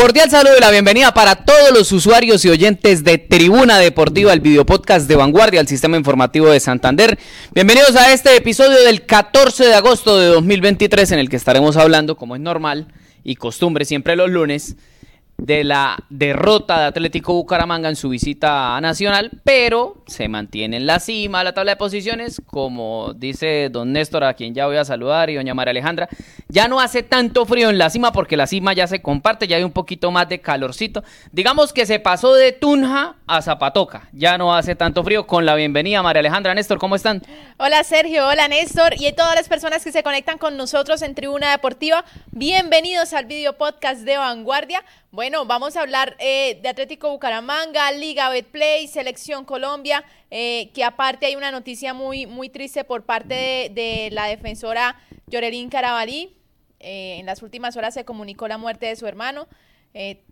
Cordial saludo y la bienvenida para todos los usuarios y oyentes de Tribuna Deportiva, el videopodcast de Vanguardia, el sistema informativo de Santander. Bienvenidos a este episodio del 14 de agosto de 2023 en el que estaremos hablando, como es normal y costumbre siempre los lunes, de la derrota de Atlético Bucaramanga en su visita a Nacional, pero se mantiene en la cima de la tabla de posiciones, como dice don Néstor, a quien ya voy a saludar, y doña María Alejandra. Ya no hace tanto frío en la cima porque la cima ya se comparte, ya hay un poquito más de calorcito. Digamos que se pasó de Tunja a Zapatoca, ya no hace tanto frío. Con la bienvenida, María Alejandra. Néstor, ¿cómo están? Hola Sergio, hola Néstor y a todas las personas que se conectan con nosotros en Tribuna Deportiva, bienvenidos al video podcast de Vanguardia. Bueno, vamos a hablar eh, de Atlético Bucaramanga, Liga Betplay, Selección Colombia, eh, que aparte hay una noticia muy, muy triste por parte de, la defensora Llorerín Carabalí. Eh, en las últimas horas se comunicó la muerte de su hermano.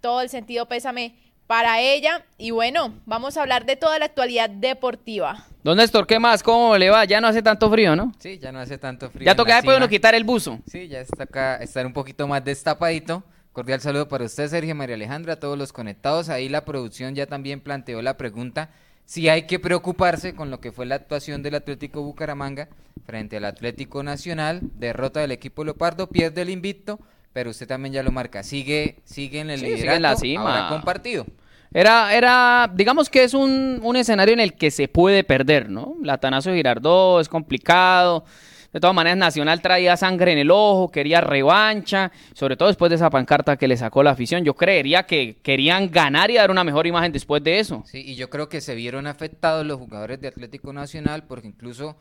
todo el sentido pésame para ella. Y bueno, vamos a hablar de toda la actualidad deportiva. Don Néstor, ¿qué más? ¿Cómo le va? Ya no hace tanto frío, ¿no? Sí, ya no hace tanto frío. Ya toca después uno quitar el buzo. Sí, ya está acá, estar un poquito más destapadito. Cordial saludo para usted, Sergio María Alejandra, a todos los conectados. Ahí la producción ya también planteó la pregunta si hay que preocuparse con lo que fue la actuación del Atlético Bucaramanga frente al Atlético Nacional, derrota del equipo Leopardo, pierde el invicto, pero usted también ya lo marca, sigue, sigue en el sí, en la cima. compartido. Era, era, digamos que es un, un, escenario en el que se puede perder, ¿no? Latanazo Girardó es complicado. De todas maneras, Nacional traía sangre en el ojo, quería revancha, sobre todo después de esa pancarta que le sacó la afición. Yo creería que querían ganar y dar una mejor imagen después de eso. Sí, y yo creo que se vieron afectados los jugadores de Atlético Nacional porque incluso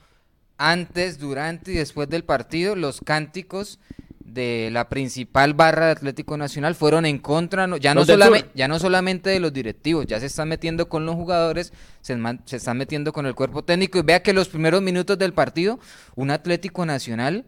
antes, durante y después del partido, los cánticos de la principal barra de Atlético Nacional fueron en contra, ya, no solamente, ya no solamente de los directivos, ya se están metiendo con los jugadores, se, se, están metiendo con el cuerpo técnico. Y vea que los primeros minutos del partido, un Atlético Nacional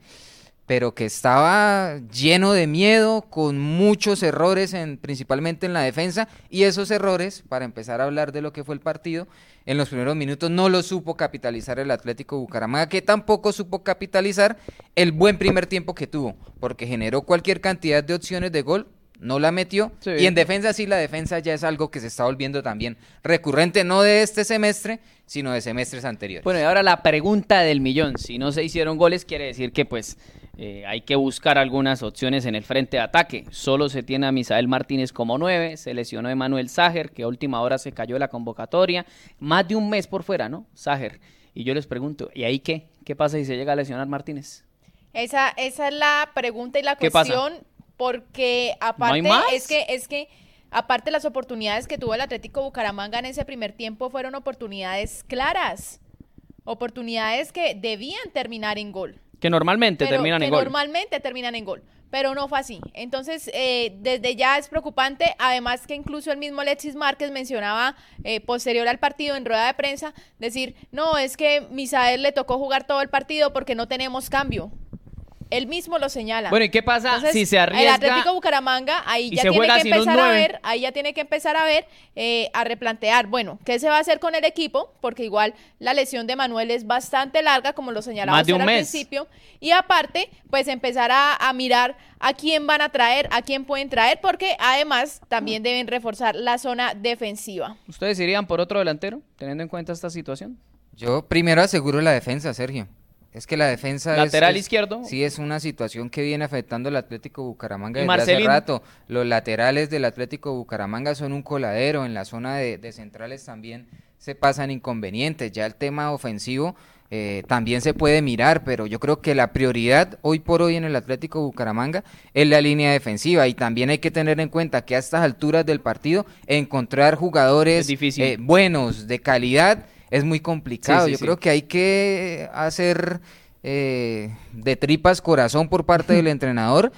pero que estaba lleno de miedo, con muchos errores, en, principalmente en la defensa, y esos errores, para empezar a hablar de lo que fue el partido, en los primeros minutos no lo supo capitalizar el Atlético Bucaramanga, que tampoco supo capitalizar el buen primer tiempo que tuvo, porque generó cualquier cantidad de opciones de gol, no la metió, y en defensa sí, la defensa ya es algo que se está volviendo también recurrente, no de este semestre, sino de semestres anteriores. Bueno, y ahora la pregunta del millón, si no se hicieron goles, quiere decir que pues eh, hay que buscar algunas opciones en el frente de ataque. Solo se tiene a Misael Martínez como nueve, se lesionó Emanuel Sager, que a última hora se cayó de la convocatoria. Más de un mes por fuera, ¿no? Sager. Y yo les pregunto, ¿y ahí qué? ¿Qué pasa si se llega a lesionar Martínez? Esa, esa es la pregunta y la cuestión, porque aparte es que es que aparte las oportunidades que tuvo el Atlético Bucaramanga en ese primer tiempo fueron oportunidades claras, oportunidades que debían terminar en gol. Que normalmente terminan en gol. Normalmente terminan en gol, pero no fue así. Entonces, eh, desde ya es preocupante. Además que incluso el mismo Alexis Márquez mencionaba eh, posterior al partido en rueda de prensa, decir, no, es que Misael le tocó jugar todo el partido porque no tenemos cambio. Él mismo lo señala. Bueno, ¿y qué pasa si se arriesga? El Atlético Bucaramanga ahí ya tiene que empezar a ver, ahí ya tiene que empezar a ver, eh, a replantear, bueno, ¿qué se va a hacer con el equipo? Porque igual la lesión de Manuel es bastante larga, como lo señalaba al principio. Y aparte, pues empezar a, a mirar a quién van a traer, a quién pueden traer, porque además también deben reforzar la zona defensiva. ¿Ustedes irían por otro delantero, teniendo en cuenta esta situación? Yo primero aseguro la defensa, Sergio. Es que la defensa lateral izquierdo. Sí, es una situación que viene afectando al Atlético Bucaramanga desde hace rato. Los laterales del Atlético Bucaramanga son un coladero. En la zona de, centrales también se pasan inconvenientes. Ya el tema ofensivo eh, también se puede mirar, pero yo creo que la prioridad hoy por hoy en el Atlético Bucaramanga es la línea defensiva y también hay que tener en cuenta que a estas alturas del partido encontrar jugadores eh, buenos, de calidad es muy complicado. Yo creo que hay que hacer eh, de tripas corazón por parte del entrenador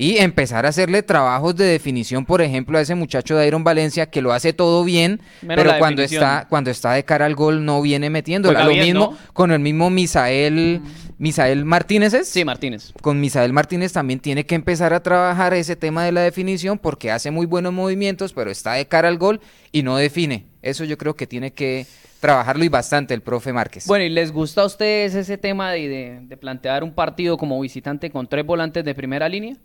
y empezar a hacerle trabajos de definición, por ejemplo, a ese muchacho de Iron Valencia que lo hace todo bien, pero cuando está cuando está de cara al gol no viene metiendo. Lo mismo con el mismo Misael, Misael Martínez ¿es? Sí, Martínez. Con Misael Martínez también tiene que empezar a trabajar ese tema de la definición porque hace muy buenos movimientos, pero está de cara al gol y no define. Eso yo creo que tiene que trabajarlo y bastante el profe Márquez. Bueno, ¿y les gusta a ustedes ese tema de, de plantear un partido como visitante con tres volantes de primera línea?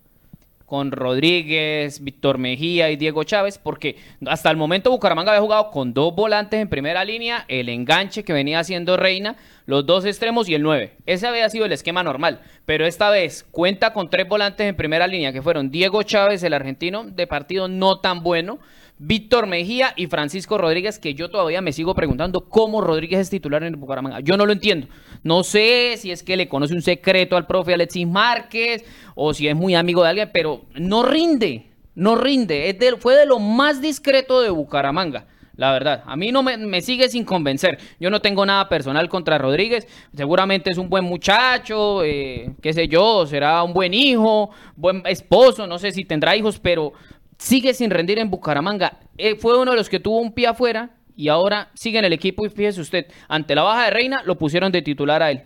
con Rodríguez, Víctor Mejía y Diego Chávez, porque hasta el momento Bucaramanga había jugado con dos volantes en primera línea, el enganche que venía haciendo Reina, los dos extremos y el 9. Ese había sido el esquema normal, pero esta vez cuenta con tres volantes en primera línea, que fueron Diego Chávez, el argentino, de partido no tan bueno, Víctor Mejía y Francisco Rodríguez, que yo todavía me sigo preguntando cómo Rodríguez es titular en el Bucaramanga. Yo no lo entiendo. No sé si es que le conoce un secreto al profe Alexis Márquez o si es muy amigo de alguien, pero no rinde, no rinde. Fue de lo más discreto de Bucaramanga. La verdad, a mí no me, sigue sin convencer. Yo no tengo nada personal contra Rodríguez. Seguramente es un buen muchacho, eh, qué sé yo, será un buen hijo, buen esposo, no sé si tendrá hijos, pero sigue sin rendir en Bucaramanga. Eh, fue uno de los que tuvo un pie afuera y ahora sigue en el equipo y fíjese usted, ante la baja de Reina lo pusieron de titular a él.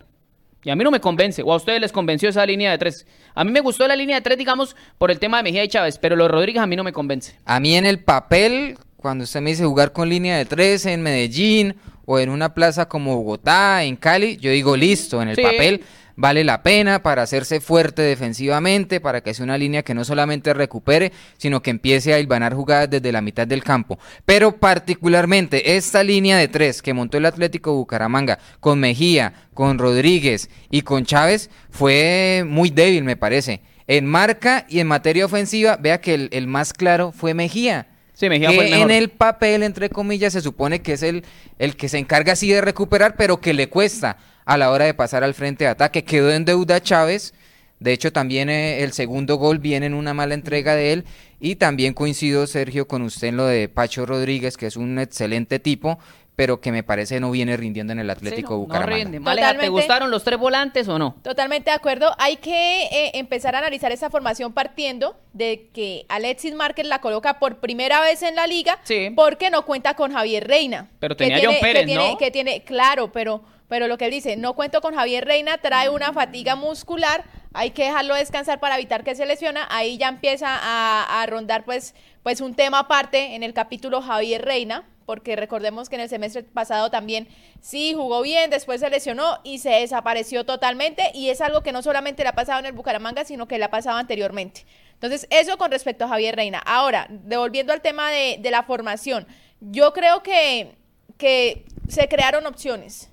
Y a mí no me convence, o a ustedes les convenció esa línea de tres. A mí me gustó la línea de tres, digamos, por el tema de Mejía y Chávez, pero lo de Rodríguez a mí no me convence. A mí en el papel, cuando usted me dice jugar con línea de tres en Medellín o en una plaza como Bogotá, en Cali, yo digo listo, en el papel vale la pena para hacerse fuerte defensivamente, para que sea una línea que no solamente recupere, sino que empiece a hilvanar jugadas desde la mitad del campo. Pero particularmente esta línea de tres que montó el Atlético Bucaramanga con Mejía, con Rodríguez y con Chávez fue muy débil, me parece. En marca y en materia ofensiva, vea que el, más claro fue Mejía. Sí, Mejía fue en el papel, entre comillas, se supone que es el, el que se encarga así de recuperar, pero que le cuesta a la hora de pasar al frente de ataque. Quedó en deuda Chávez. De hecho, también eh, el segundo gol viene en una mala entrega de él. Y también coincido, Sergio, con usted en lo de Pacho Rodríguez, que es un excelente tipo, pero que me parece no viene rindiendo en el Atlético Bucaramanga. No ¿te gustaron los tres volantes o no? Totalmente de acuerdo. Hay que eh, empezar a analizar esa formación partiendo de que Alexis Márquez la coloca por primera vez en la liga porque no cuenta con Javier Reina. Pero tenía John Pérez, ¿no? Que tiene, claro, pero pero lo que él dice, no cuento con Javier Reina, trae una fatiga muscular, hay que dejarlo descansar para evitar que se lesiona, ahí ya empieza a, rondar pues, pues un tema aparte en el capítulo Javier Reina, porque recordemos que en el semestre pasado también sí jugó bien, después se lesionó y se desapareció totalmente y es algo que no solamente le ha pasado en el Bucaramanga, sino que le ha pasado anteriormente. Entonces, eso con respecto a Javier Reina. Ahora, devolviendo al tema de, la formación, yo creo que, que se crearon opciones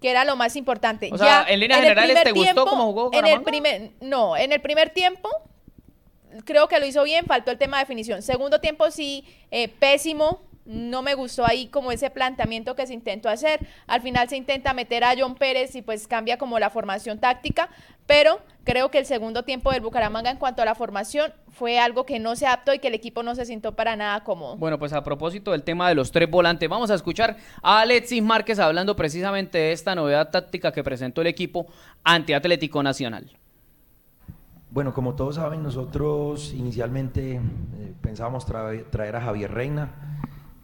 que era lo más importante. O sea, en líneas generales, ¿te gustó cómo jugó En el primer, no, en el primer tiempo creo que lo hizo bien, faltó el tema de definición. Segundo tiempo sí, eh, pésimo, no me gustó ahí como ese planteamiento que se intentó hacer. Al final se intenta meter a John Pérez y pues cambia como la formación táctica, pero creo que el segundo tiempo del Bucaramanga en cuanto a la formación fue algo que no se adaptó y que el equipo no se sintió para nada cómodo. Bueno, pues a propósito del tema de los tres volantes, vamos a escuchar a Alexis Márquez hablando precisamente de esta novedad táctica que presentó el equipo ante Atlético Nacional. Bueno, como todos saben, nosotros inicialmente eh, pensábamos traer a Javier Reina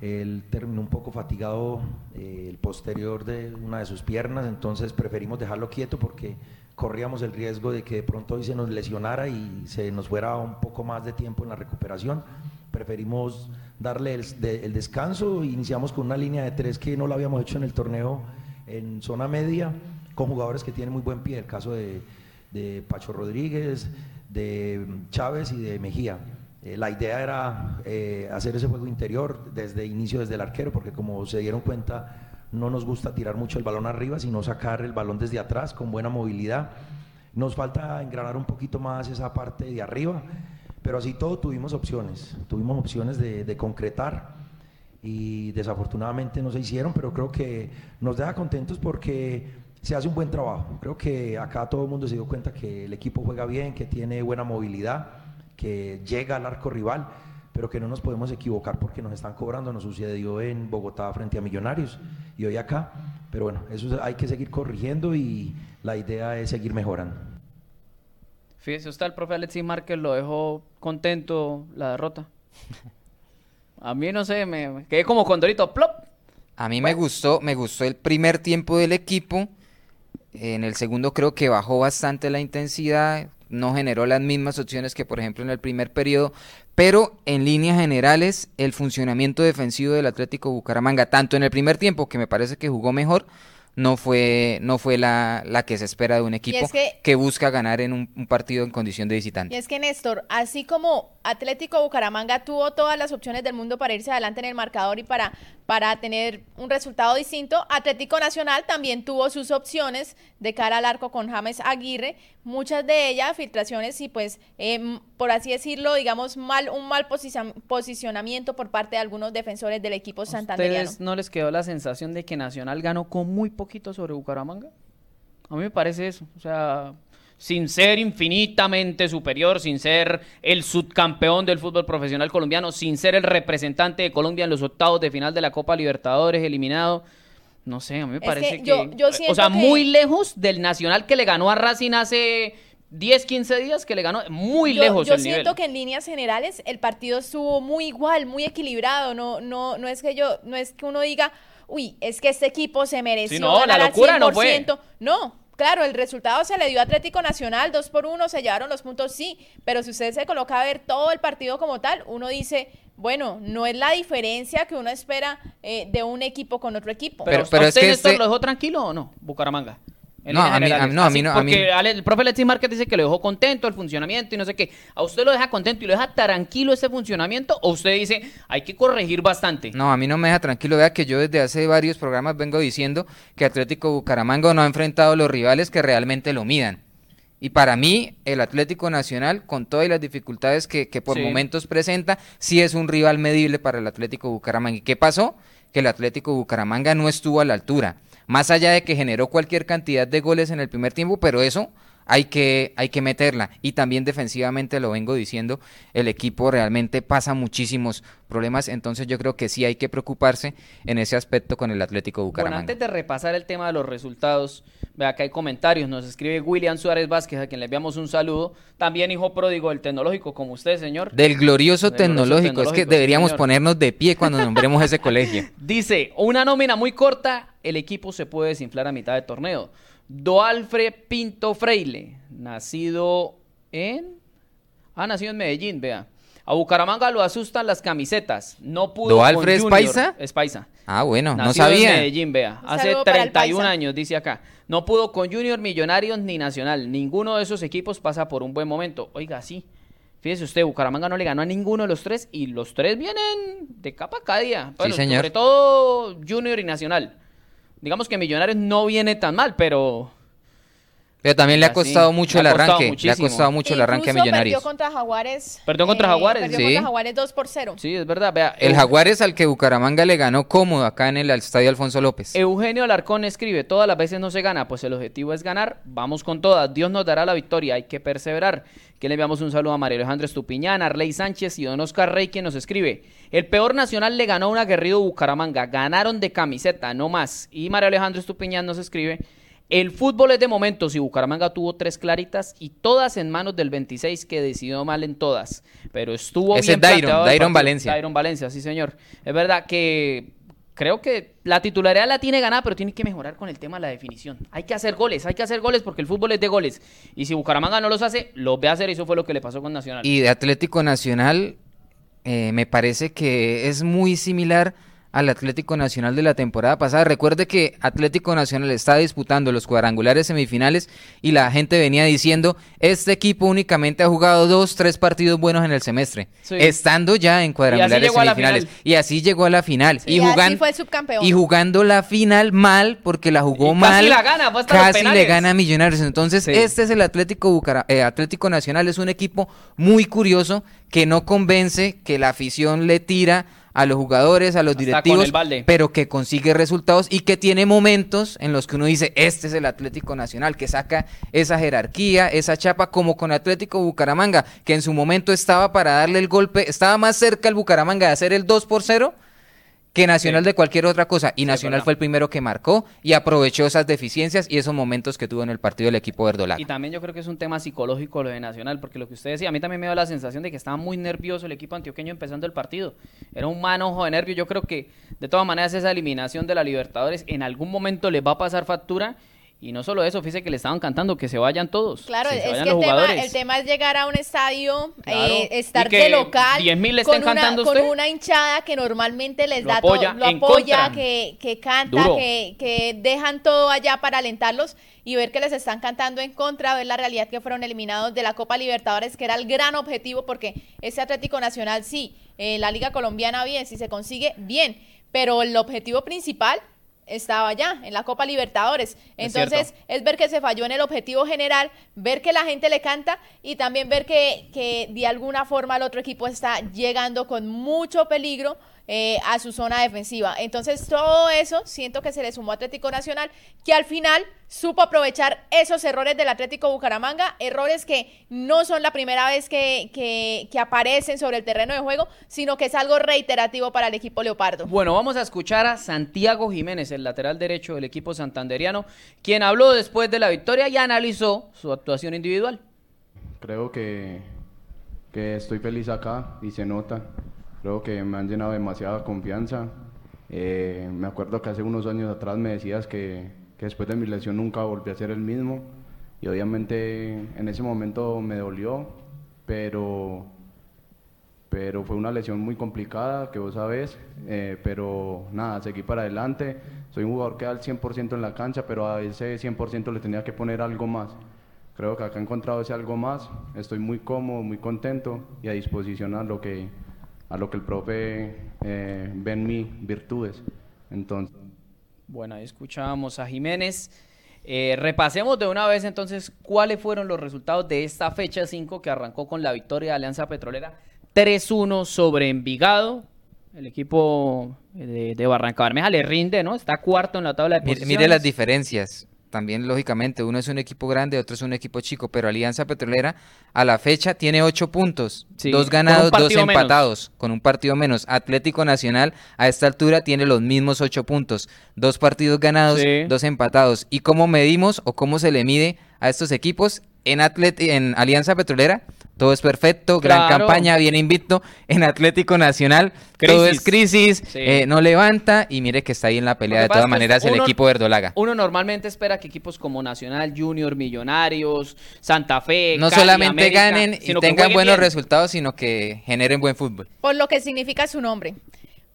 él terminó un poco fatigado eh, el posterior de una de sus piernas, entonces preferimos dejarlo quieto porque corríamos el riesgo de que de pronto hoy se nos lesionara y se nos fuera un poco más de tiempo en la recuperación. Preferimos darle el, descanso, iniciamos con una línea de tres que no lo habíamos hecho en el torneo en zona media, con jugadores que tienen muy buen pie, el caso de, de Pacho Rodríguez, de Chávez y de Mejía. Eh, la idea era eh, hacer ese juego interior desde inicio, desde el arquero, porque como se dieron cuenta, no nos gusta tirar mucho el balón arriba, sino sacar el balón desde atrás con buena movilidad. Nos falta engranar un poquito más esa parte de arriba, pero así todo tuvimos opciones, tuvimos opciones de, de concretar y desafortunadamente no se hicieron, pero creo que nos deja contentos porque se hace un buen trabajo. Creo que acá todo el mundo se dio cuenta que el equipo juega bien, que tiene buena movilidad que llega al arco rival, pero que no nos podemos equivocar porque nos están cobrando, nos sucedió en Bogotá frente a Millonarios y hoy acá, pero bueno, eso hay que seguir corrigiendo y la idea es seguir mejorando. Fíjese usted, el profe Alexis Márquez lo dejó contento la derrota. A mí no sé, me, quedé como condorito, plop. A mí me gustó, me gustó el primer tiempo del equipo. En el segundo creo que bajó bastante la intensidad, no generó las mismas opciones que por ejemplo en el primer periodo, pero en líneas generales el funcionamiento defensivo del Atlético Bucaramanga, tanto en el primer tiempo, que me parece que jugó mejor, no fue, no fue la, la que se espera de un equipo que- que, busca ganar en un, un partido en condición de Y visitante. es que Néstor, así como Atlético Bucaramanga tuvo todas las opciones del mundo para irse adelante en el marcador y para, para tener un resultado distinto, Atlético Nacional también tuvo sus opciones de cara al arco con James Aguirre, muchas de ellas filtraciones y pues, em, por así decirlo, digamos, mal, un mal posicion- posicionamiento por parte de algunos defensores del equipo ¿A santanderiano. ustedes no les quedó la sensación de que Nacional ganó con muy poquito sobre Bucaramanga? A mí me parece eso. O sea, sin ser infinitamente superior, sin ser el subcampeón del fútbol profesional colombiano, sin ser el representante de Colombia en los octavos de final de la Copa Libertadores, eliminado. No sé, a mí me parece que. yo- yo o sea, que- muy lejos del Nacional que le ganó a Racing hace 10, 15 días, que le ganó muy yo, lejos yo el siento nivel. que en líneas generales el partido estuvo muy igual, muy equilibrado. No, no, no es que yo, no es que uno diga, uy, es que este equipo se mereció Sí, no, la ganar al locura no fue. 100%". No, claro, el resultado se le dio a Atlético Nacional, dos por uno, se llevaron los puntos, sí. Pero si usted se coloca a ver todo el partido como tal, uno dice, bueno, no es la diferencia que uno espera eh, de un equipo con otro equipo. Pero, Pero- pero ¿a es usted, que Néstor, este- lo dejó tranquilo o no, Bucaramanga? No, a mí- a- no, a mí no- a mí- Porque el profe Alexis Márquez dice que lo dejó contento el funcionamiento y no sé qué. ¿A usted lo deja contento y lo deja tranquilo ese funcionamiento? ¿O usted dice, hay que corregir bastante? No, a mí no me deja tranquilo. Vea que yo desde hace varios programas vengo diciendo que Atlético Bucaramanga no ha enfrentado a los rivales que realmente lo midan. Y para mí, el Atlético Nacional, con todas las dificultades que, que por Sí. momentos presenta, sí es un rival medible para el Atlético Bucaramanga. ¿Y qué pasó? Que el Atlético Bucaramanga no estuvo a la altura. Más allá de que generó cualquier cantidad de goles en el primer tiempo, pero eso hay que, hay que meterla. Y también defensivamente, lo vengo diciendo, el equipo realmente pasa muchísimos problemas. Entonces yo creo que sí hay que preocuparse en ese aspecto con el Atlético Bueno, Bucaramanga. antes de repasar el tema de los resultados, vea que hay comentarios. Nos escribe William Suárez Vázquez, a quien le enviamos un saludo. También hijo pródigo del tecnológico, como usted, señor. Del glorioso Del glorioso tecnológico. Es que deberíamos señor. ponernos de pie cuando nombremos ese colegio. Dice, una nómina muy corta, el equipo se puede desinflar a mitad de torneo. Doalfre Pinto Freile, nacido en... Ah, nacido en Medellín, vea. A Bucaramanga lo asustan las camisetas. No pudo ¿Doalfre es paisa? Es paisa. Ah, bueno, no Nacido en sabía. Medellín, vea. Hace saludo para el 31 paisa. años, dice acá. No pudo con Junior, Millonarios ni Nacional. Ninguno de esos equipos pasa por un buen momento. Oiga, sí. Fíjese usted, Bucaramanga no le ganó a ninguno de los tres y los tres vienen de capa cada día. Bueno, señor. Sobre todo Junior y Nacional. Digamos que Millonarios no viene tan mal, pero Pero también le ha Así, costado mucho le el costado arranque. Le ha costado mucho el arranque a Incluso Millonarios. Perdió contra Jaguares. Perdió contra Jaguares, Perdió sí. contra Jaguares 2 por 0. sí, es verdad. Vea, El Eu- Jaguares al que Bucaramanga le ganó cómodo acá en el Estadio Alfonso López. Eugenio Alarcón escribe, todas las veces no se gana, pues el objetivo es ganar, vamos con todas, Dios nos dará la victoria, hay que perseverar. Que le enviamos un saludo a María Alejandra Estupiñán, Arley Sánchez y Don Oscar Rey, quien nos escribe, el peor nacional le ganó a un aguerrido Bucaramanga, ganaron de camiseta, no más. Y María Alejandra Estupiñán nos escribe, el fútbol es de momentos y Bucaramanga tuvo tres claritas y todas en manos del 26 que decidió mal en todas, pero estuvo Ese bien es Dairon, Dairon. Valencia. Dairon Valencia, sí señor. Es verdad que creo que la titularidad la tiene ganada, pero tiene que mejorar con el tema de la definición. Hay que hacer goles, hay que hacer goles porque el fútbol es de goles. Y si Bucaramanga no los hace, los ve a hacer y eso fue lo que le pasó con Nacional. Y de Atlético Nacional, eh, me parece que es muy similar al Atlético Nacional de la temporada pasada. Recuerde que Atlético Nacional está disputando los cuadrangulares semifinales y la gente venía diciendo, este equipo únicamente ha jugado dos, tres partidos buenos en el semestre, Sí. estando ya en cuadrangulares semifinales. final. Y así llegó a la final. Y y, así jugan- fue el subcampeón. y jugando la final mal, porque la jugó Y casi mal. la gana, casi le gana a Millonarios. Entonces, Sí. este es el Atlético Bucara- eh, Atlético Nacional, es un equipo muy curioso que no convence, que la afición le tira a los jugadores, a los Hasta directivos, pero que consigue resultados y que tiene momentos en los que uno dice, este es el Atlético Nacional, que saca esa jerarquía, esa chapa, como con Atlético Bucaramanga, que en su momento estaba para darle el golpe, estaba más cerca el Bucaramanga de hacer el 2 por 0 que Nacional Sí. de cualquier otra cosa. Y Nacional fue el primero que marcó y aprovechó esas deficiencias y esos momentos que tuvo en el partido del equipo verdolaga. Y también yo creo que es un tema psicológico lo de Nacional, porque lo que usted decía, a mí también me dio la sensación de que estaba muy nervioso el equipo antioqueño empezando el partido. Era un manojo de nervios. Yo creo que de todas maneras esa eliminación de la Libertadores en algún momento les va a pasar factura Y no solo eso, fíjese que le estaban cantando que se vayan todos. Claro, que se es vayan que los el tema, el tema es llegar a un estadio, Claro. eh, estar de local, 10.000 le estén con, una, cantando a con usted. una hinchada que normalmente les Lo da apoya, todo, lo apoya, que, que canta, que, que dejan todo allá para alentarlos y ver que les están cantando en contra, ver la realidad que fueron eliminados de la Copa Libertadores, que era el gran objetivo, porque ese Atlético Nacional sí, eh, la Liga Colombiana bien, si se consigue, bien, pero el objetivo principal estaba allá, en la Copa Libertadores. Es Entonces, es ver que se falló en el objetivo general, ver que la gente le canta y también ver que, que de alguna forma el otro equipo está llegando con mucho peligro eh, a su zona defensiva. Entonces, todo eso siento que se le sumó a Atlético Nacional, que al final supo aprovechar esos errores del Atlético Bucaramanga, errores que no son la primera vez que, que, que aparecen sobre el terreno de juego, sino que es algo reiterativo para el equipo Leopardo. Bueno, vamos a escuchar a Santiago Jiménez, el lateral derecho del equipo santanderiano, quien habló después de la victoria y analizó su actuación individual. Creo que, que estoy feliz acá y se nota. Creo que me han llenado demasiada confianza. Eh, me acuerdo que hace unos años atrás me decías que, que después de mi lesión nunca volví a ser el mismo. Y obviamente en ese momento me dolió, pero, pero fue una lesión muy complicada, que vos sabés. eh, pero nada, seguí para adelante. Soy un jugador que da el 100% en la cancha, pero a ese 100% le tenía que poner algo más. Creo que acá he encontrado ese algo más. Estoy muy cómodo, muy contento y a disposición a lo que, a lo que el profe eh, ve en mí, virtudes. Entonces, Bueno, ahí escuchábamos a Jiménez. Eh, repasemos de una vez entonces cuáles fueron los resultados de esta fecha 5 que arrancó con la victoria de Alianza Petrolera 3-1 sobre Envigado. El equipo de, de Barranca Bermeja le rinde, ¿no? Está cuarto en la tabla de Mire, posiciones. mire las diferencias. También, lógicamente, uno es un equipo grande, otro es un equipo chico, pero Alianza Petrolera a la fecha tiene ocho puntos, Sí, dos ganados, dos menos. empatados, con un partido menos. Atlético Nacional a esta altura tiene los mismos ocho puntos, dos partidos ganados, Sí. dos empatados. ¿Y cómo medimos o cómo se le mide a estos equipos? En, Atlet en Alianza Petrolera, todo es perfecto, gran Claro. campaña, bien invicto. En Atlético Nacional, todo es crisis, Sí. eh, no levanta y mire que está ahí en la pelea de todas maneras el uno- equipo verdolaga. Uno normalmente espera que equipos como Nacional, Junior, Millonarios, Santa Fe, no Cali, solamente América, ganen y tengan buenos bien. resultados, sino que generen buen fútbol. por lo que significa su nombre.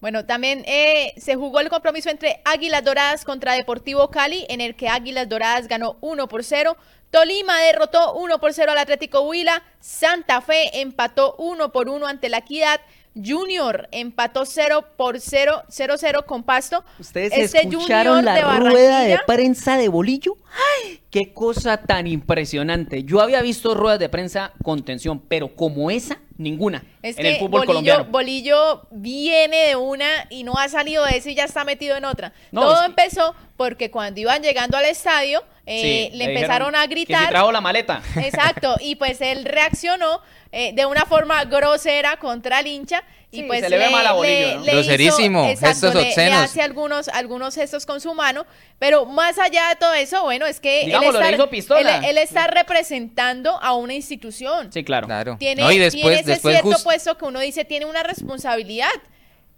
Bueno, también eh, se jugó el compromiso entre Águilas Doradas contra Deportivo Cali, en el que Águilas Doradas ganó 1 por 0. Tolima derrotó 1 por 0 al Atlético Huila. Santa Fe empató 1 por 1 ante la Equidad. Junior empató 0 por 0, 0-0 con Pasto. ¿Ustedes Este escucharon la de rueda de prensa de Bolillo? ¡Ay! ¡Qué cosa tan impresionante! Yo había visto ruedas de prensa con tensión, pero como esa, ninguna Es en que el fútbol Bolillo, colombiano. Bolillo viene de una y no ha salido de eso y ya está metido en otra. No, Todo es empezó porque cuando iban llegando al estadio eh, Sí, le empezaron a Que gritar. si trajo la maleta. Exacto, y pues él reaccionó eh, de una forma grosera contra el hincha y Sí, pues se le ve mal a Bolillo, Groserísimo, hizo- gestos le- le, obscenos. hace algunos, algunos gestos con su mano, pero más allá de todo eso, bueno, es que él le está, hizo pistola. él- él está representando a una institución Sí, claro. Claro. tiene, No, y tiene ese después cierto puesto que uno dice tiene una responsabilidad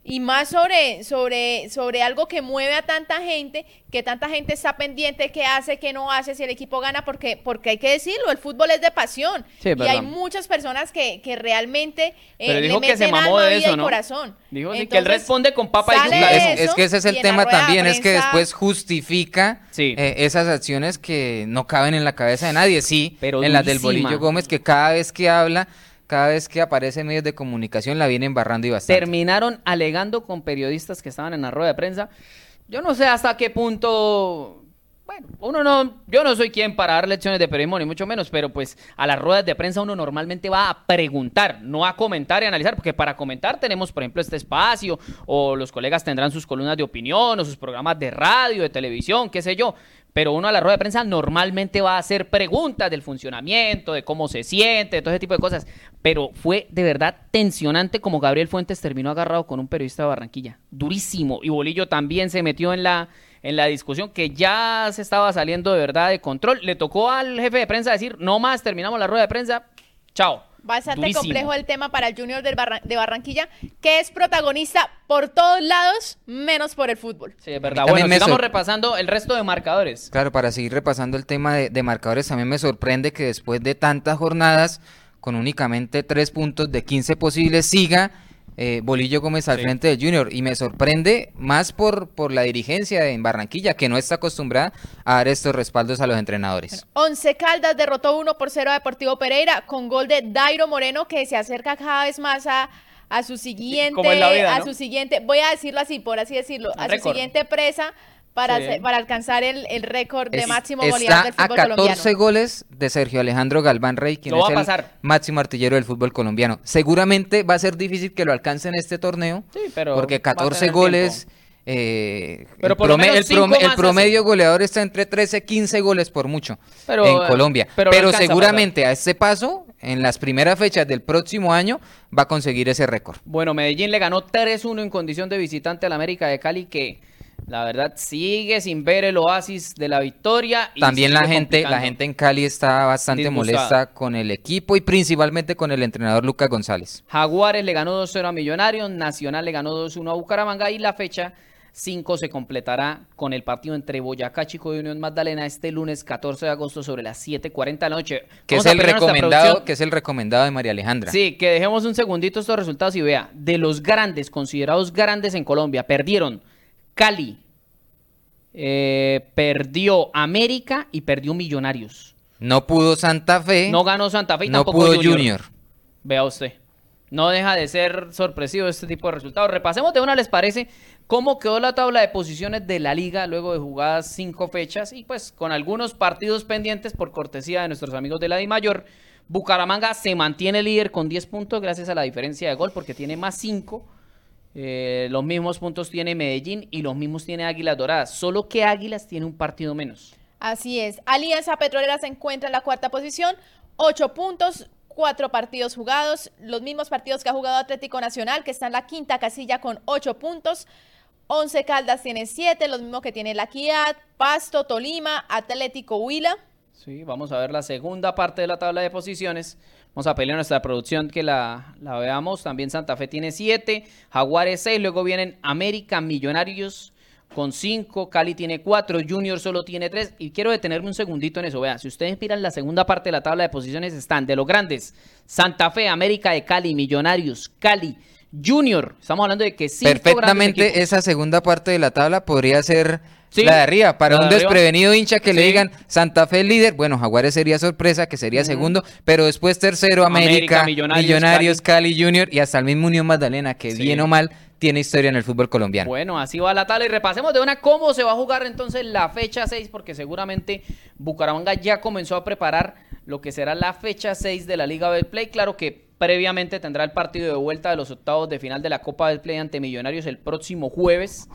y más sobre, sobre, sobre algo que mueve a tanta gente, que tanta gente está pendiente, qué hace, qué no hace, si el equipo gana, porque, porque hay que decirlo, el fútbol es de pasión. Sí, y hay muchas personas que, que realmente eh, Pero le dijo que se meten mamó alma, de vida eso, y ¿no? corazón. Dijo que él responde con papa y Es, es que ese es y el tema también, es que después justifica Sí. eh, esas acciones que no caben en la cabeza de nadie. Sí, Pero en las del. Bolillo Gómez, que cada vez que habla, cada vez que aparece en medios de comunicación, la viene embarrando y bastante. terminaron alegando con periodistas que estaban en la rueda de prensa. Yo no sé hasta qué punto. Bueno, uno no, yo no soy quien para dar lecciones de periodismo, ni mucho menos, pero pues a las ruedas de prensa uno normalmente va a preguntar, no a comentar y analizar, porque para comentar tenemos, por ejemplo, este espacio, o los colegas tendrán sus columnas de opinión, o sus programas de radio, de televisión, qué sé yo. Pero uno a la rueda de prensa normalmente va a hacer preguntas del funcionamiento, de cómo se siente, de todo ese tipo de cosas. Pero fue de verdad tensionante como Gabriel Fuentes terminó agarrado con un periodista de Barranquilla. Durísimo. Y Bolillo también se metió en la, en la discusión que ya se estaba saliendo de verdad de control. Le tocó al jefe de prensa decir, no más, terminamos la rueda de prensa, chao. Bastante Durísimo. complejo el tema para el Junior del Barra- de Barranquilla, que es protagonista por todos lados, menos por el fútbol. Sí, es verdad. Bueno, me sigamos sor- repasando el resto de marcadores. Claro, para seguir repasando el tema de, de marcadores, también me sorprende que después de tantas jornadas, con únicamente tres puntos de 15 posibles, siga eh, Bolillo Gómez al Sí. frente del Junior. Y me sorprende más por, por la dirigencia en Barranquilla, que no está acostumbrada a dar estos respaldos a los entrenadores. Once Caldas derrotó 1 por 0 a Deportivo Pereira con gol de Dairo Moreno que se acerca cada vez más a, a su siguiente, vida, a ¿no? su siguiente, voy a decirlo así, por así decirlo, a su siguiente presa para, Sí. para alcanzar el, el récord de Es- máximo está goleador del a fútbol 14 colombiano. goles de Sergio Alejandro Galván Rey, quien Lo es va a el pasar. máximo artillero del fútbol colombiano. Seguramente va a ser difícil que lo alcance en este torneo, Sí, pero porque va a 14 tener goles... eh, Pero el, menos el prome- el promedio goleador está entre 13 15 goles por mucho Pero, en eh, Colombia. pero Pero, alcanza a seguramente a este paso, en las primeras fechas del próximo año, va a conseguir ese récord. Bueno, Medellín le ganó 3-1 en condición de visitante al América de Cali, que la verdad sigue sin ver el oasis de la victoria. y También la gente, la gente en Cali está bastante Disgustada. molesta con el equipo y principalmente con el entrenador Lucas González. Jaguares le ganó 2-0 a Millonarios, Nacional le ganó 2-1 a Bucaramanga y la fecha 5 se completará con el partido entre Boyacá Chico y Unión Magdalena este lunes 14 de agosto sobre las 7.40 de la noche. Que es el recomendado, que es el recomendado de María Alejandra. Sí, que dejemos un segundito estos resultados y vea, de los grandes, considerados grandes en Colombia, perdieron Cali, eh, perdió América y perdió Millonarios. No pudo Santa Fe, No ganó Santa Fe y no tampoco pudo Junior. Junior. Vea usted. No deja de ser sorpresivo este tipo de resultados. Repasemos de una, ¿les parece? Cómo quedó la tabla de posiciones de la liga luego de jugadas cinco fechas y pues con algunos partidos pendientes por cortesía de nuestros amigos de la Di Mayor. Bucaramanga se mantiene líder con 10 puntos gracias a la diferencia de gol porque tiene más 5. Los mismos puntos tiene Medellín y los mismos tiene Águilas Doradas. Solo que Águilas tiene un partido menos. Así es. Alianza Petrolera se encuentra en la cuarta posición, ocho puntos, cuatro partidos jugados, los mismos partidos que ha jugado Atlético Nacional, que está en la quinta casilla con ocho puntos. Once Caldas tiene siete, los mismos que tiene La Equidad, Pasto, Tolima, Atlético Huila. Sí, vamos a ver la segunda parte de la tabla de posiciones. Vamos a pelear nuestra producción que la, la veamos. También Santa Fe tiene 7, Jaguares 6, luego vienen América, Millonarios con 5, Cali tiene 4, Junior solo tiene 3. Y quiero detenerme un segundito en eso. Vean, si ustedes miran la segunda parte de la tabla de posiciones, están de los grandes: Santa Fe, América de Cali, Millonarios, Cali, Junior. Estamos hablando de que grandes Perfectamente esa segunda parte de la tabla podría ser Sí, la de arriba. Para un de arriba. desprevenido hincha que le digan Santa Fe líder, bueno, Jaguares sería sorpresa, que sería segundo, pero después tercero América, América, Millonarios, Millonarios, Cali. Junior y hasta el mismo Unión Magdalena, que Sí. bien o mal tiene historia en el fútbol colombiano. Bueno, así va la tabla y repasemos de una cómo se va a jugar entonces la fecha 6, porque seguramente Bucaramanga ya comenzó a preparar lo que será la fecha 6 de la Liga Betplay. Claro que previamente tendrá el partido de vuelta de los octavos de final de la Copa Betplay ante Millonarios el próximo jueves,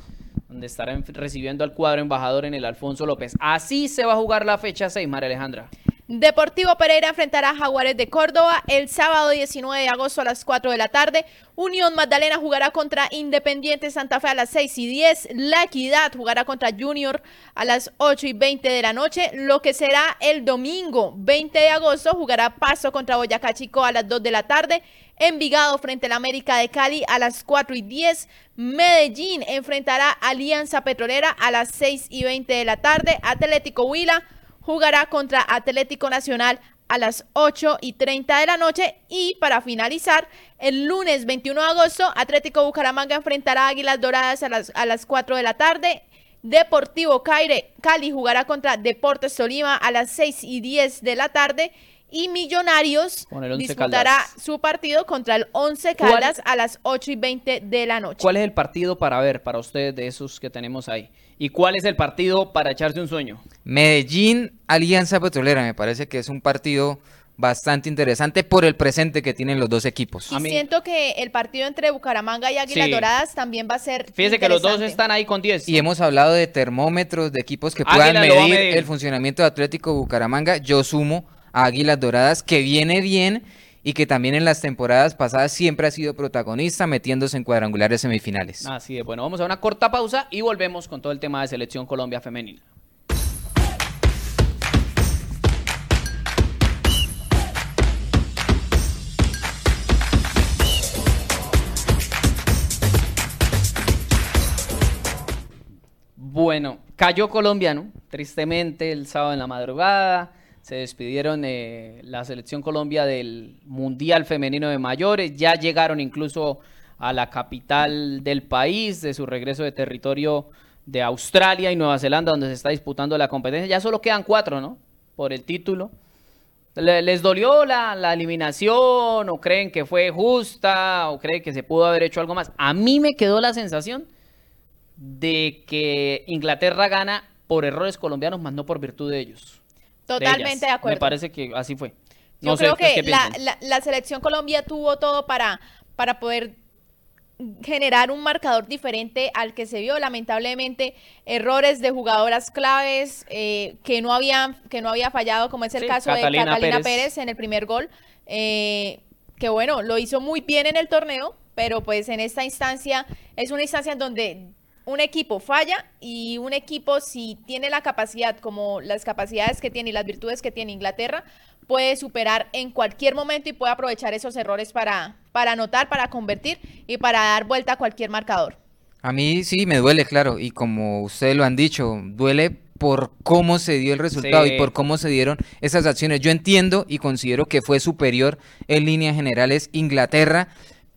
donde estarán recibiendo al cuadro embajador en el Alfonso López. Así se va a jugar la fecha 6, María Alejandra. Deportivo Pereira enfrentará a Jaguares de Córdoba el sábado 19 de agosto a las 4 de la tarde. Unión Magdalena jugará contra Independiente Santa Fe a las 6 y 10. La Equidad jugará contra Junior a las 8 y 20 de la noche. Lo que será el domingo 20 de agosto jugará Paso contra Boyacá Chico a las 2 de la tarde. Envigado frente al América de Cali a las 4 y 10. Medellín enfrentará Alianza Petrolera a las 6 y 20 de la tarde. Atlético Huila jugará contra Atlético Nacional a las 8 y 30 de la noche. Y para finalizar, el lunes 21 de agosto, Atlético Bucaramanga enfrentará Águilas Doradas a las, a las 4 de la tarde. Deportivo Caire, Cali jugará contra Deportes Tolima a las 6 y 10 de la tarde. Y Millonarios Con el Once disputará Caldas. su partido contra el 11 ¿Cuál? Caldas a las 8 y 20 de la noche. ¿Cuál es el partido para ver para ustedes de esos que tenemos ahí? ¿Y cuál es el partido para echarse un sueño? Medellín, Alianza Petrolera, me parece que es un partido bastante interesante por el presente que tienen los dos equipos. Y A mí- siento que el partido entre Bucaramanga y Águilas Sí. Doradas también va a ser. Fíjese que los dos están ahí con 10. Y hemos hablado de termómetros, de equipos que puedan medir, medir. el funcionamiento de Atlético Bucaramanga. Yo sumo a Águilas Doradas, que viene bien y que también en las temporadas pasadas siempre ha sido protagonista metiéndose en cuadrangulares semifinales. Así es, bueno, vamos a una corta pausa y volvemos con todo el tema de selección Colombia femenina. Bueno, cayó colombiano, tristemente, el sábado en la madrugada. Se despidieron eh, la selección Colombia del Mundial Femenino de Mayores. Ya llegaron incluso a la capital del país, de su regreso de territorio de Australia y Nueva Zelanda, donde se está disputando la competencia. Ya solo quedan cuatro, ¿no? Por el título. ¿Les dolió la, la, eliminación o creen que fue justa o creen que se pudo haber hecho algo más? A mí me quedó la sensación de que Inglaterra gana por errores colombianos, más no por virtud de ellos. Totalmente de, acuerdo. Me parece que así fue. No Yo creo que la, la, la, selección Colombia tuvo todo para, para poder generar un marcador diferente al que se vio. Lamentablemente, errores de jugadoras claves eh, que, no habían, que no había fallado, como es el caso de Catalina Pérez. en el primer gol. Eh, que bueno, lo hizo muy bien en el torneo, pero pues en esta instancia es una instancia en donde un equipo falla y un equipo si tiene la capacidad, como las capacidades que tiene y las virtudes que tiene Inglaterra, puede superar en cualquier momento y puede aprovechar esos errores para, para anotar, para convertir y para dar vuelta a cualquier marcador. A mí sí me duele, claro, y como ustedes lo han dicho, duele por cómo se dio el resultado y por cómo se dieron esas acciones. Yo entiendo y considero que fue superior en líneas generales Inglaterra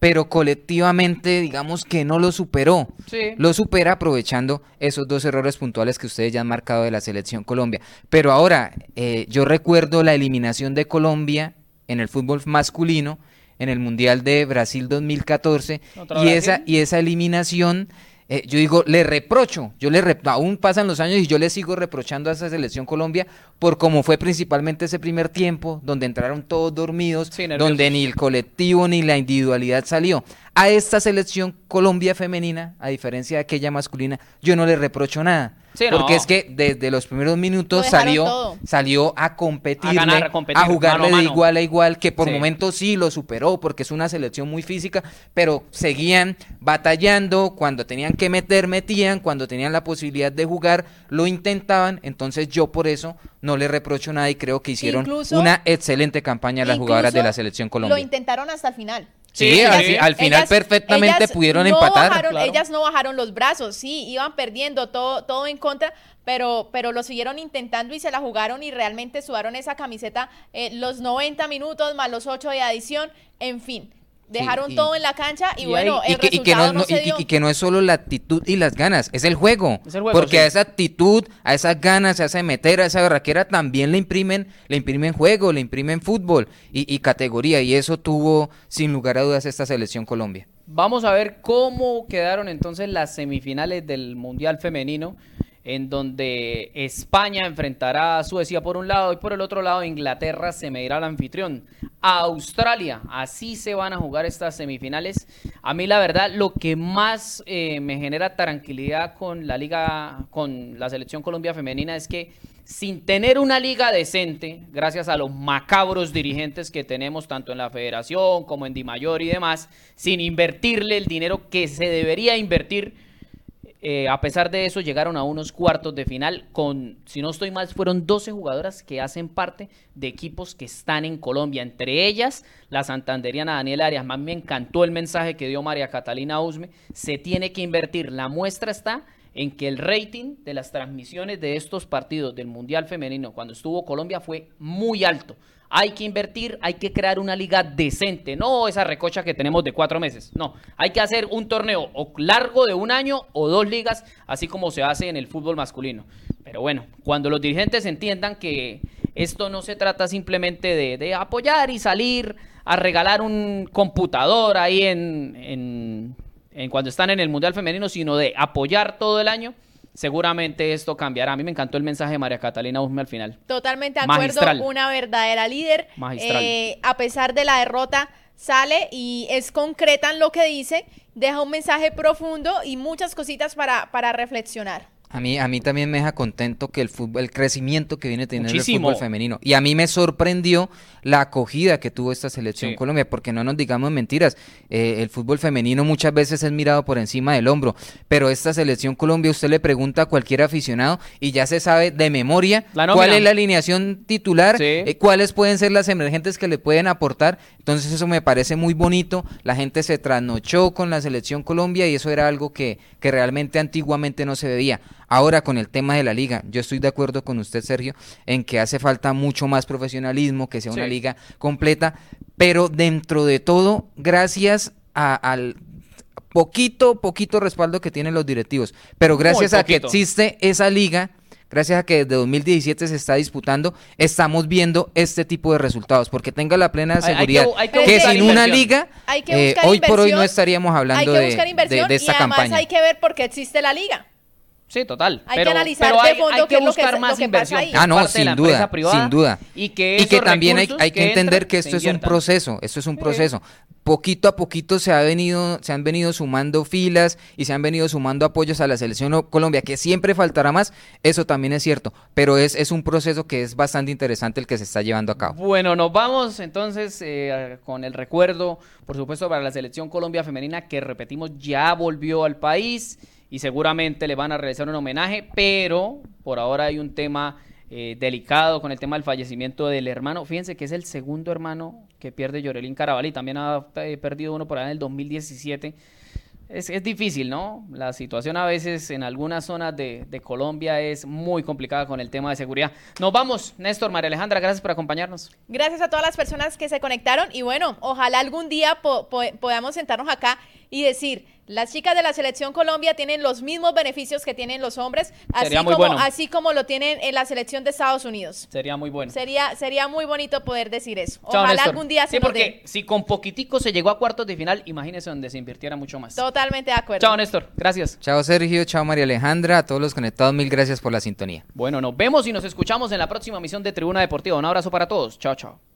pero colectivamente digamos que no lo superó. Lo supera aprovechando esos dos errores puntuales que ustedes ya han marcado de la selección Colombia. Pero ahora, eh, yo recuerdo la eliminación de Colombia en el fútbol masculino en el Mundial de Brasil 2014 y esa, y esa eliminación eh, yo digo, le reprocho, yo le aún pasan los años y yo le sigo reprochando a esa selección Colombia por cómo fue principalmente ese primer tiempo, donde entraron todos dormidos, donde ni el colectivo ni la individualidad salió. A esta selección Colombia femenina, a diferencia de aquella masculina, yo no le reprocho nada. Porque es que desde los primeros minutos salió, salió a competir, a, jugarle de igual a igual, que por momentos sí lo superó, porque es una selección muy física, pero seguían batallando, cuando tenían que meter, metían, cuando tenían la posibilidad de jugar, lo intentaban, entonces yo por eso no le reprocho nada y creo que hicieron una excelente campaña las jugadoras de la selección Colombia. Lo intentaron hasta el final. Sí, al, final perfectamente pudieron empatar. Ellas no bajaron los brazos, sí, iban perdiendo todo, todo en contra, pero, pero lo siguieron intentando y se la jugaron y realmente sudaron esa camiseta eh, los 90 minutos más los 8 de adición, en fin. Dejaron todo en la cancha y, bueno, el y que, no, y, que no es solo la actitud y las ganas, es el juego. porque a esa actitud, a esas ganas, a esa meter, a esa barraquera también le imprimen, le imprimen juego, le imprimen fútbol y, categoría. Y eso tuvo, sin lugar a dudas, esta selección Colombia. Vamos a ver cómo quedaron entonces las semifinales del Mundial Femenino en donde España enfrentará a Suecia por un lado y por el otro lado Inglaterra se medirá al anfitrión. A Australia, así se van a jugar estas semifinales. A mí la verdad lo que más eh, me genera tranquilidad con la liga, con la selección Colombia femenina es que sin tener una liga decente, gracias a los macabros dirigentes que tenemos tanto en la federación como en Di Mayor y demás, sin invertirle el dinero que se debería invertir, eh, a pesar de eso, llegaron a unos cuartos de final con, si no estoy mal, fueron 12 jugadoras que hacen parte de equipos que están en Colombia. Entre ellas, la santanderiana Daniela Arias. Más me encantó el mensaje que dio María Catalina Usme. Se tiene que invertir. La muestra está en que el rating de las transmisiones de estos partidos del Mundial Femenino cuando estuvo Colombia fue muy alto. Hay que invertir, hay que crear una liga decente, no esa recocha que tenemos de cuatro meses. No, hay que hacer un torneo o largo de un año o dos ligas, así como se hace en el fútbol masculino. Pero bueno, cuando los dirigentes entiendan que esto no se trata simplemente de, apoyar y salir a regalar un computador ahí en cuando están en el Mundial Femenino, sino de apoyar todo el año seguramente esto cambiará. A mí me encantó el mensaje de María Catalina Usme al final. Totalmente de acuerdo, una verdadera líder. Eh, a pesar de la derrota, sale y es concreta en lo que dice, deja un mensaje profundo y muchas cositas para, para reflexionar. A mí, a mí también me deja contento que el fútbol, el crecimiento que viene teniendo el fútbol femenino. Y a mí me sorprendió la acogida que tuvo esta selección Colombia, porque no nos digamos mentiras, eh, el fútbol femenino muchas veces es mirado por encima del hombro, pero esta selección Colombia usted le pregunta a cualquier aficionado y ya se sabe de memoria cuál es la alineación titular, eh, cuáles pueden ser las emergentes que le pueden aportar. Entonces eso me parece muy bonito, la gente se trasnochó con la selección Colombia y eso era algo que, que realmente antiguamente no se veía. Ahora con el tema de la liga, yo estoy de acuerdo con usted, Sergio, en que hace falta mucho más profesionalismo, que sea una Sí. liga completa, pero dentro de todo, gracias a- al poquito, poquito respaldo que tienen los directivos, pero gracias a que existe esa liga, gracias a que desde 2017 se está disputando, estamos viendo este tipo de resultados, porque tenga la plena Hay- hay que seguridad hay que que, sin una inversión. liga, Hay que eh, hoy por hoy no estaríamos hay hablando que de, de- de esta y además campaña. hay que ver por qué existe la liga. Sí, total. Hay que analizar pero de hay, fondo hay que es lo que buscar es- más lo que inversión. Ah, no, de sin duda, sin duda. Y que, y que también hay, hay que entender entran que esto es un proceso, esto es un proceso. Poquito a poquito se ha venido, se han venido sumando filas y se han venido sumando apoyos a la selección Colombia, que siempre faltará más, eso también es cierto, pero es, es un proceso que es bastante interesante el que se está llevando a cabo. Bueno, nos vamos entonces eh, con el recuerdo, por supuesto, para la selección Colombia femenina que repetimos ya volvió al país y seguramente le van a realizar un homenaje, pero por ahora hay un tema eh, delicado con el tema del fallecimiento del hermano. Fíjense que es el segundo hermano que pierde Yorelín Carabalí, también ha eh, perdido uno por allá en el 2017. Es, es difícil, ¿no? La situación a veces en algunas zonas de, de Colombia es muy complicada con el tema de seguridad. Nos vamos, Néstor, María Alejandra, gracias por acompañarnos. Gracias a todas las personas que se conectaron y bueno, ojalá algún día po- po- podamos sentarnos acá y decir, las chicas de la selección Colombia tienen los mismos beneficios que tienen los hombres, así Sería muy como bueno. así como lo tienen en la selección de Estados Unidos. Sería muy bueno. Sería sería muy bonito poder decir eso. Chao, Ojalá Néstor. algún día se Sí, porque dé. si con poquitico se llegó a cuartos de final, imagínese donde se invirtiera mucho más. Totalmente de acuerdo. Chao, Néstor. Gracias. Chao Sergio, chao María Alejandra, a todos los conectados, mil gracias por la sintonía. Bueno, nos vemos y nos escuchamos en la próxima emisión de Tribuna Deportiva. Un abrazo para todos. Chao, chao.